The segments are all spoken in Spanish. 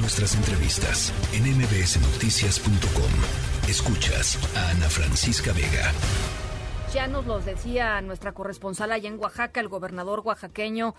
Nuestras entrevistas en mbsnoticias.com. Escuchas a Ana Francisca Vega. Ya nos los decía nuestra corresponsal allá en Oaxaca, el gobernador oaxaqueño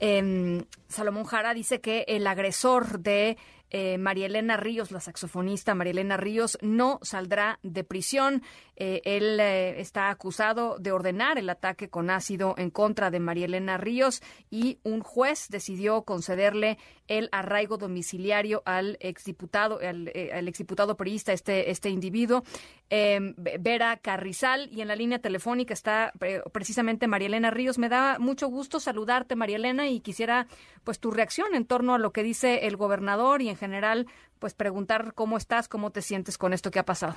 eh, Salomón Jara, dice que el agresor de eh, María Elena Ríos, la saxofonista María Elena Ríos, no saldrá de prisión. Eh, él eh, está acusado de ordenar el ataque con ácido en contra de María Elena Ríos y un juez decidió concederle el arraigo domiciliario al exdiputado, al, al exdiputado periodista, este, este individuo, Vera Carrizal, y en la línea telefónica está precisamente María Elena Ríos. Me da mucho gusto saludarte, María Elena, y quisiera pues tu reacción en torno a lo que dice el gobernador y en general, pues preguntar cómo estás, cómo te sientes con esto que ha pasado.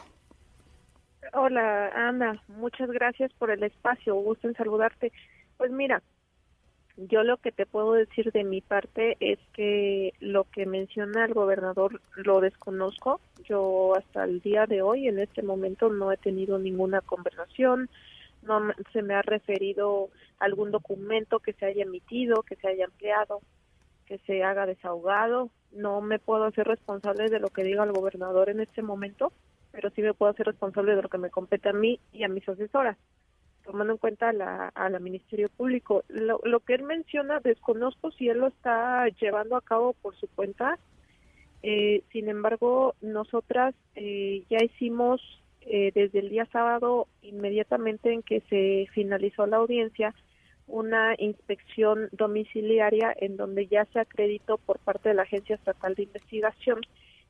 Hola, Ana, muchas gracias por el espacio, gusto en saludarte. Pues mira, yo lo que te puedo decir de mi parte es que lo que menciona el gobernador lo desconozco. Yo hasta el día de hoy, en este momento, no he tenido ninguna conversación, no se me ha referido algún documento que se haya emitido, que se haya empleado, que se haga desahogado no me puedo hacer responsable de lo que diga el gobernador en este momento, pero sí me puedo hacer responsable de lo que me compete a mí y a mis asesoras, tomando en cuenta a la, a la Ministerio Público. Lo, lo que él menciona, desconozco si él lo está llevando a cabo por su cuenta. Eh, sin embargo, nosotras eh, ya hicimos eh, desde el día sábado, inmediatamente en que se finalizó la audiencia, una inspección domiciliaria en donde ya se acreditó por parte de la Agencia Estatal de Investigación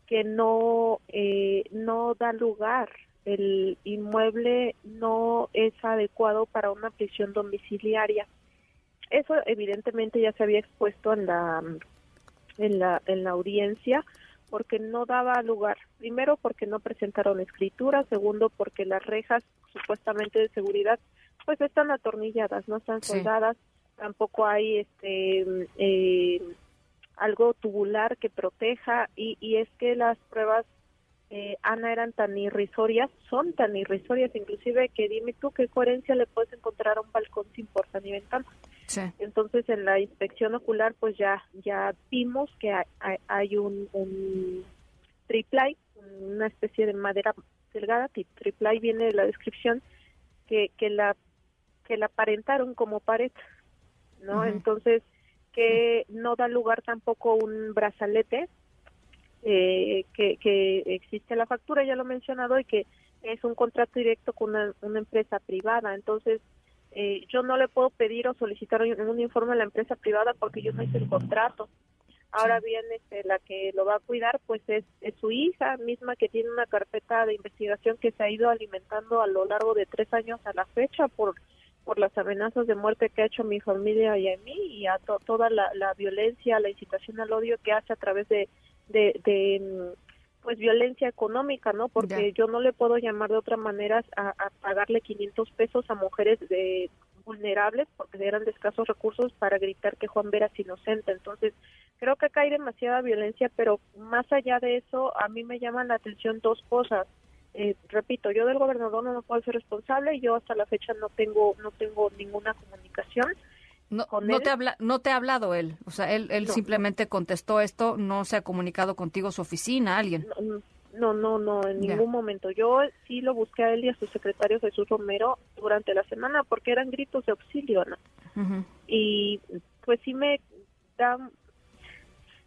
que no eh, no da lugar el inmueble no es adecuado para una prisión domiciliaria. Eso evidentemente ya se había expuesto en la en la en la audiencia porque no daba lugar primero porque no presentaron escritura segundo porque las rejas supuestamente de seguridad pues están atornilladas, no están soldadas, tampoco hay este eh, algo tubular que proteja y, y es que las pruebas eh, Ana eran tan irrisorias, son tan irrisorias inclusive que dime tú qué coherencia le puedes encontrar a un balcón sin puerta ni ventana. Entonces en la inspección ocular pues ya ya vimos que hay, hay un, un triplay, una especie de madera delgada, triplay viene de la descripción que, que la que la aparentaron como pared, ¿no? Entonces, que no da lugar tampoco un brazalete, eh, que, que existe la factura, ya lo he mencionado, y que es un contrato directo con una, empresa privada. Entonces, eh, yo no le puedo pedir o solicitar un, informe a la empresa privada porque yo no hice el contrato. Ahora bien, este, la que lo va a cuidar, pues es, es, su hija misma que tiene una carpeta de investigación que se ha ido alimentando a lo largo de tres años a la fecha por por las amenazas de muerte que ha hecho a mi familia y a mí y a toda la, violencia, la incitación al odio que hace a través de, de, mm, pues violencia económica, ¿no? Porque yo no le puedo llamar de otra manera a, pagarle 500 pesos a mujeres de vulnerables porque eran de escasos recursos para gritar que Juan Vera es inocente. Entonces, creo que acá hay demasiada violencia, pero más allá de eso, a mí me llaman la atención dos cosas eh, repito, yo del gobernador no puedo ser responsable y yo hasta la fecha no tengo no tengo ninguna comunicación. No, no te habla, no te ha hablado él, o sea, él, él simplemente contestó esto, no se ha comunicado contigo su oficina, alguien. No, no, no, en ningún momento. Yo sí lo busqué a él y a su secretario Jesús Romero durante la semana porque eran gritos de auxilio, ¿no? Y pues sí me da,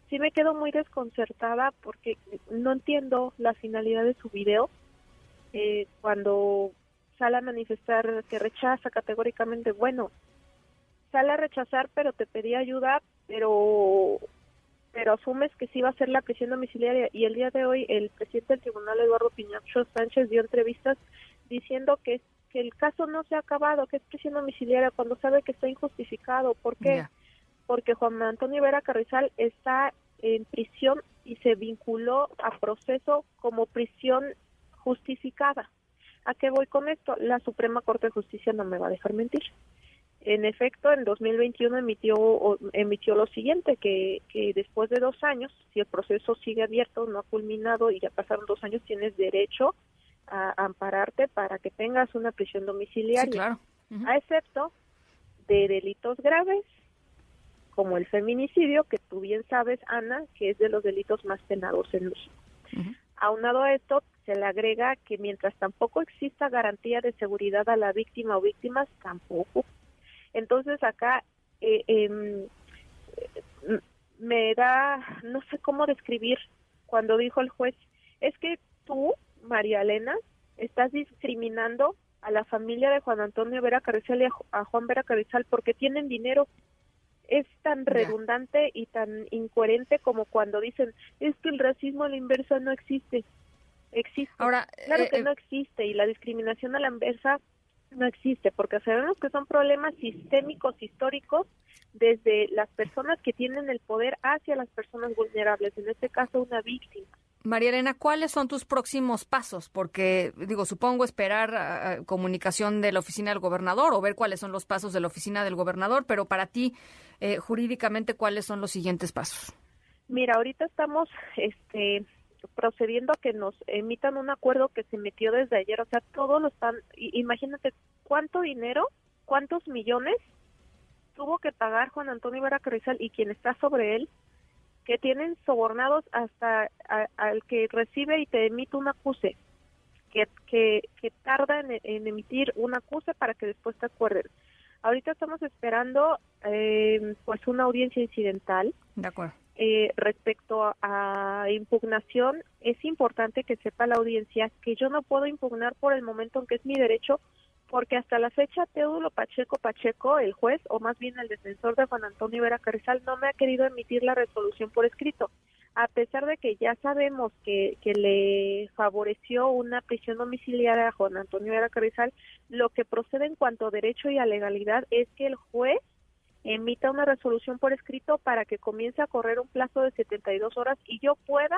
sí me quedo muy desconcertada porque no entiendo la finalidad de su video eh, cuando sale a manifestar que rechaza categóricamente, bueno, sale a rechazar, pero te pedí ayuda, pero pero asumes que sí va a ser la prisión domiciliaria y el día de hoy el presidente del tribunal Eduardo Piñacho Sánchez dio entrevistas diciendo que, que el caso no se ha acabado, que es prisión domiciliaria cuando sabe que está injustificado. ¿Por qué? Porque Juan Antonio Vera Carrizal está en prisión y se vinculó a proceso como prisión justificada. ¿A qué voy con esto? La Suprema Corte de Justicia no me va a dejar mentir. En efecto, en 2021 emitió, emitió lo siguiente, que, que después de dos años, si el proceso sigue abierto, no ha culminado y ya pasaron dos años, tienes derecho a, ampararte para que tengas una prisión domiciliaria, claro. a excepto de delitos graves como el feminicidio, que tú bien sabes, Ana, que es de los delitos más penados en México. Aunado a esto, se le agrega que mientras tampoco exista garantía de seguridad a la víctima o víctimas, tampoco. Entonces acá eh, em, me da, no sé cómo describir cuando dijo el juez, es que tú, María Elena, estás discriminando a la familia de Juan Antonio Vera Carrizal y a, Juan Vera Carrizal porque tienen dinero. Es tan redundante y tan incoherente como cuando dicen, es que el racismo a la inversa no existe. Existe. Ahora, claro eh, que eh, no existe y la discriminación a la inversa no existe porque sabemos que son problemas sistémicos históricos desde las personas que tienen el poder hacia las personas vulnerables, en este caso una víctima. María Elena, ¿cuáles son tus próximos pasos? Porque, digo, supongo esperar comunicación de la oficina del gobernador o ver cuáles son los pasos de la oficina del gobernador, pero para ti, eh, jurídicamente, ¿cuáles son los siguientes pasos? Mira, ahorita estamos este, procediendo a que nos emitan un acuerdo que se metió desde ayer, o sea, todos lo están, imagínate cuánto dinero, cuántos millones tuvo que pagar Juan Antonio Vera Carrizal y quien está sobre él que tienen sobornados hasta al que recibe y te emite un acuse, que, que, que tarda en, emitir un acuse para que después te acuerdes. Ahorita estamos esperando eh, pues una audiencia incidental. De acuerdo. Eh, respecto a, impugnación, es importante que sepa la audiencia que yo no puedo impugnar por el momento en que es mi derecho porque hasta la fecha Teodulo Pacheco Pacheco, el juez, o más bien el defensor de Juan Antonio Vera Carrizal, no me ha querido emitir la resolución por escrito, a pesar de que ya sabemos que, que le favoreció una prisión domiciliaria a Juan Antonio Vera Carrizal, lo que procede en cuanto a derecho y a legalidad es que el juez emita una resolución por escrito para que comience a correr un plazo de 72 horas y yo pueda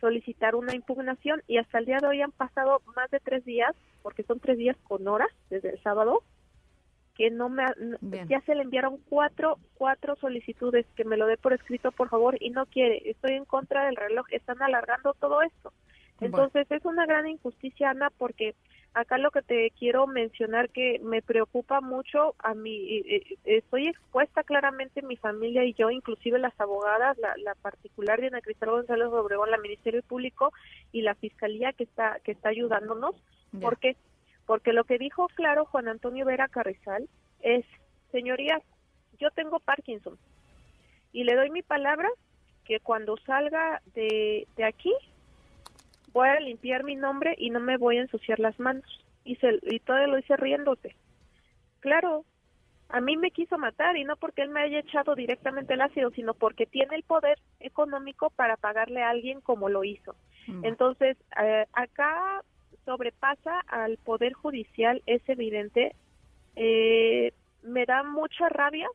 solicitar una impugnación. Y hasta el día de hoy han pasado más de tres días, porque son tres días con horas desde el sábado, que no me ya se le enviaron cuatro cuatro solicitudes. Que me lo dé por escrito por favor y no quiere. Estoy en contra del reloj. Están alargando todo esto. Entonces es una gran injusticia Ana porque acá lo que te quiero mencionar que me preocupa mucho a mí estoy expuesta claramente mi familia y yo inclusive las abogadas la, particular Diana Cristal González Obregón la Ministerio Público y la Fiscalía que está que está ayudándonos ¿por qué? porque lo que dijo claro Juan Antonio Vera Carrizal es señorías yo tengo Parkinson y le doy mi palabra que cuando salga de, de aquí voy a limpiar mi nombre y no me voy a ensuciar las manos. Y, se, y todo lo hice riéndose. Claro, a mí me quiso matar y no porque él me haya echado directamente el ácido, sino porque tiene el poder económico para pagarle a alguien como lo hizo. Mm. Entonces, eh, acá sobrepasa al poder judicial, es evidente. Eh, me da mucha rabia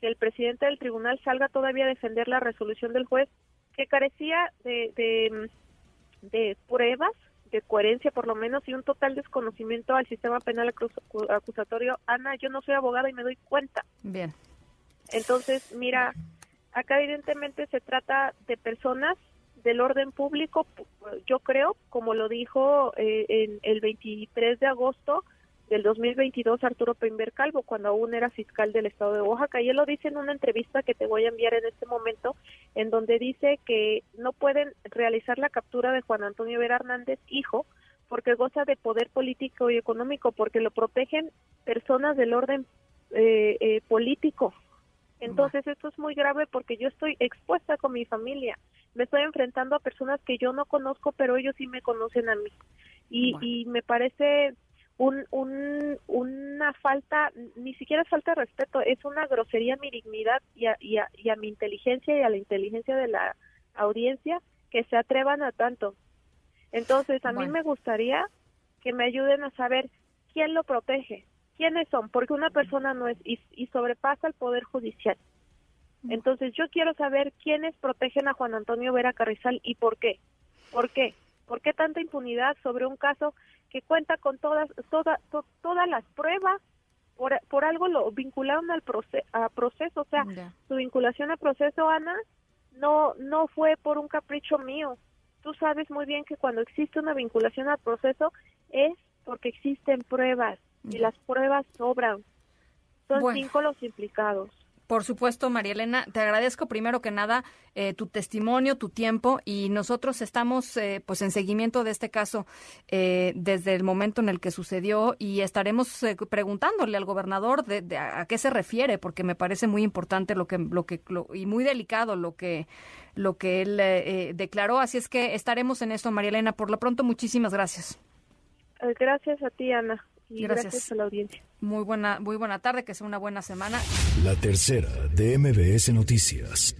que el presidente del tribunal salga todavía a defender la resolución del juez que carecía de de pruebas, de coherencia por lo menos, y un total desconocimiento al sistema penal acusatorio. Ana, yo no soy abogada y me doy cuenta. Bien. Entonces, mira, acá evidentemente se trata de personas del orden público, yo creo, como lo dijo eh, en el 23 de agosto, del 2022 Arturo Peinber Calvo, cuando aún era fiscal del estado de Oaxaca. Y él lo dice en una entrevista que te voy a enviar en este momento, en donde dice que no pueden realizar la captura de Juan Antonio Vera Hernández, hijo, porque goza de poder político y económico, porque lo protegen personas del orden eh, eh, político. Entonces esto es muy grave porque yo estoy expuesta con mi familia. Me estoy enfrentando a personas que yo no conozco, pero ellos sí me conocen a mí. Y, y me parece un, un, una falta, ni siquiera falta de respeto, es una grosería a mi dignidad y a, y, a, mi inteligencia y a la inteligencia de la audiencia que se atrevan a tanto. Entonces, a mí me gustaría que me ayuden a saber quién lo protege, quiénes son, porque una persona no es y, y sobrepasa el poder judicial. Entonces, yo quiero saber quiénes protegen a Juan Antonio Vera Carrizal y por qué. ¿Por qué? ¿Por qué tanta impunidad sobre un caso que cuenta con todas toda, todas las pruebas? Por, por algo lo vincularon al proceso, a proceso, o sea, su vinculación al proceso, Ana, no no fue por un capricho mío. Tú sabes muy bien que cuando existe una vinculación al proceso es porque existen pruebas y las pruebas sobran. Son cinco los implicados. Por supuesto, María Elena, te agradezco primero que nada eh, tu testimonio, tu tiempo y nosotros estamos eh, pues en seguimiento de este caso eh, desde el momento en el que sucedió y estaremos preguntándole al gobernador de, a, qué se refiere porque me parece muy importante lo que lo que y muy delicado lo que lo que él declaró. Así es que estaremos en esto, María Elena. Por lo pronto, muchísimas gracias. Gracias a ti, Ana. Y gracias. a la audiencia. Muy buena, muy buena tarde, que sea una buena semana. La tercera de MBS Noticias.